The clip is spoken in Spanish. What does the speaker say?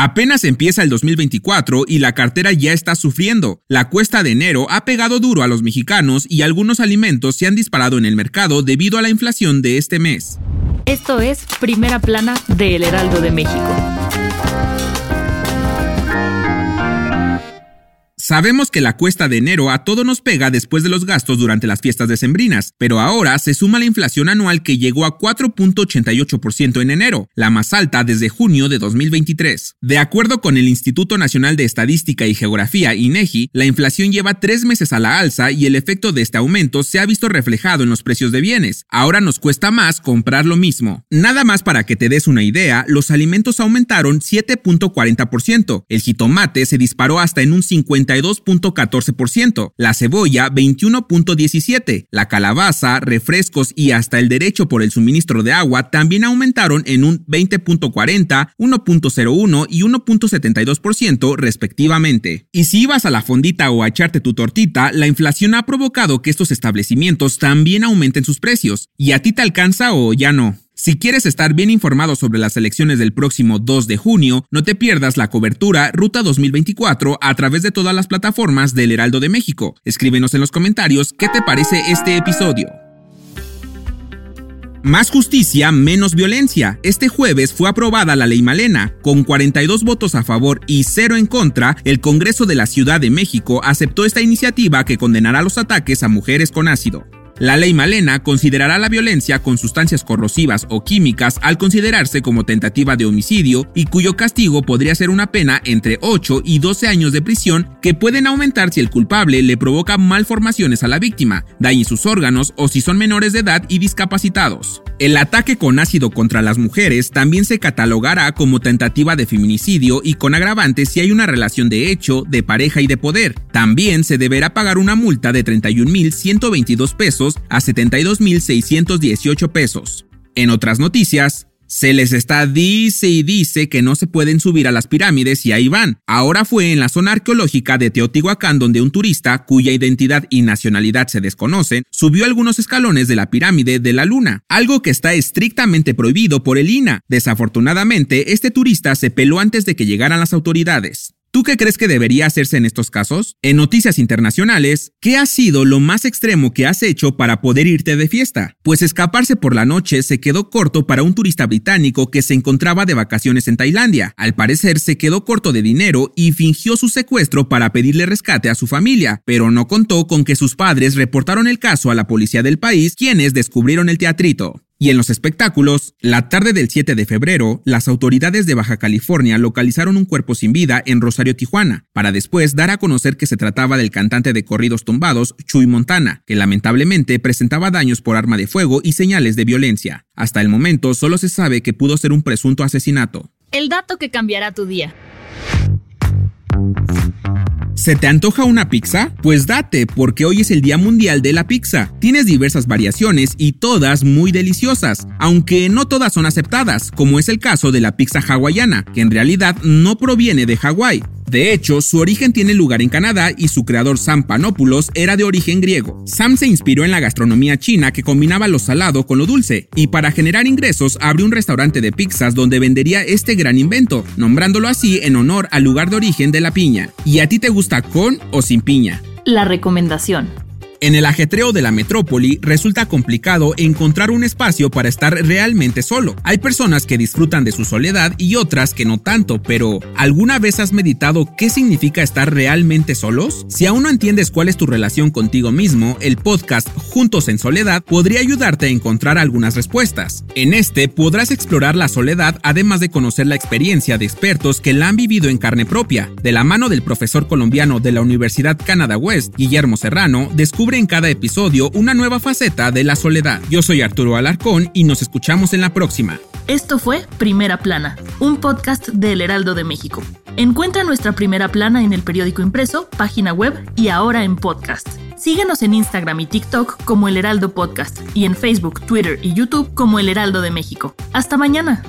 Apenas empieza el 2024 y la cartera ya está sufriendo. La cuesta de enero ha pegado duro a los mexicanos y algunos alimentos se han disparado en el mercado debido a la inflación de este mes. Esto es Primera Plana de El Heraldo de México. Sabemos que la cuesta de enero a todo nos pega después de los gastos durante las fiestas decembrinas, pero ahora se suma la inflación anual que llegó a 4.88% en enero, la más alta desde junio de 2023. De acuerdo con el Instituto Nacional de Estadística y Geografía, INEGI, la inflación lleva tres meses a la alza y el efecto de este aumento se ha visto reflejado en los precios de bienes. Ahora nos cuesta más comprar lo mismo. Nada más para que te des una idea, los alimentos aumentaron 7.40%, el jitomate se disparó hasta en un 52 2.14%, la cebolla 21.17%, la calabaza, refrescos y hasta el derecho por el suministro de agua también aumentaron en un 20.40, 1.01 y 1.72% respectivamente. Y si ibas a la fondita o a echarte tu tortita, la inflación ha provocado que estos establecimientos también aumenten sus precios. ¿Y a ti te alcanza o ya no? Si quieres estar bien informado sobre las elecciones del próximo 2 de junio, no te pierdas la cobertura Ruta 2024 a través de todas las plataformas del Heraldo de México. Escríbenos en los comentarios qué te parece este episodio. Más justicia, menos violencia. Este jueves fue aprobada la ley Malena. Con 42 votos a favor y 0 en contra, el Congreso de la Ciudad de México aceptó esta iniciativa que condenará los ataques a mujeres con ácido. La ley Malena considerará la violencia con sustancias corrosivas o químicas al considerarse como tentativa de homicidio y cuyo castigo podría ser una pena entre 8 y 12 años de prisión que pueden aumentar si el culpable le provoca malformaciones a la víctima, dañe sus órganos o si son menores de edad y discapacitados. El ataque con ácido contra las mujeres también se catalogará como tentativa de feminicidio y con agravante si hay una relación de hecho, de pareja y de poder. También se deberá pagar una multa de 31.122 a 72.618 pesos. En otras noticias, se les está dice y dice que no se pueden subir a las pirámides y ahí van. Ahora fue en la zona arqueológica de Teotihuacán donde un turista, cuya identidad y nacionalidad se desconocen, subió algunos escalones de la pirámide de la luna, algo que está estrictamente prohibido por el INA. Desafortunadamente, este turista se peló antes de que llegaran las autoridades. ¿Tú qué crees que debería hacerse en estos casos? En noticias internacionales, ¿qué ha sido lo más extremo que has hecho para poder irte de fiesta? Pues escaparse por la noche se quedó corto para un turista británico que se encontraba de vacaciones en Tailandia. Al parecer se quedó corto de dinero y fingió su secuestro para pedirle rescate a su familia, pero no contó con que sus padres reportaron el caso a la policía del país, quienes descubrieron el teatrito. Y en los espectáculos, la tarde del 7 de febrero, las autoridades de Baja California localizaron un cuerpo sin vida en Rosario, Tijuana, para después dar a conocer que se trataba del cantante de corridos tumbados Chuy Montana, que lamentablemente presentaba daños por arma de fuego y señales de violencia. Hasta el momento solo se sabe que pudo ser un presunto asesinato. El dato que cambiará tu día. ¿Se te antoja una pizza? Pues date, porque hoy es el Día Mundial de la Pizza. Tienes diversas variaciones y todas muy deliciosas, aunque no todas son aceptadas, como es el caso de la pizza hawaiana, que en realidad no proviene de Hawái. De hecho, su origen tiene lugar en Canadá y su creador Sam Panopoulos era de origen griego. Sam se inspiró en la gastronomía china que combinaba lo salado con lo dulce, y para generar ingresos abrió un restaurante de pizzas donde vendería este gran invento, nombrándolo así en honor al lugar de origen de la piña. ¿Y a ti te gusta con o sin piña? La recomendación. En el ajetreo de la metrópoli resulta complicado encontrar un espacio para estar realmente solo. Hay personas que disfrutan de su soledad y otras que no tanto, pero ¿alguna vez has meditado qué significa estar realmente solos? Si aún no entiendes cuál es tu relación contigo mismo, el podcast Juntos en Soledad podría ayudarte a encontrar algunas respuestas. En este podrás explorar la soledad además de conocer la experiencia de expertos que la han vivido en carne propia. De la mano del profesor colombiano de la Universidad Canada West, Guillermo Serrano, descubre Descubre en cada episodio una nueva faceta de la soledad. Yo soy Arturo Alarcón y nos escuchamos en la próxima. Esto fue Primera Plana, un podcast del Heraldo de México. Encuentra nuestra Primera Plana en el periódico impreso, página web y ahora en podcast. Síguenos en Instagram y TikTok como El Heraldo Podcast y en Facebook, Twitter y YouTube como El Heraldo de México. Hasta mañana.